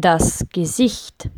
das Gesicht.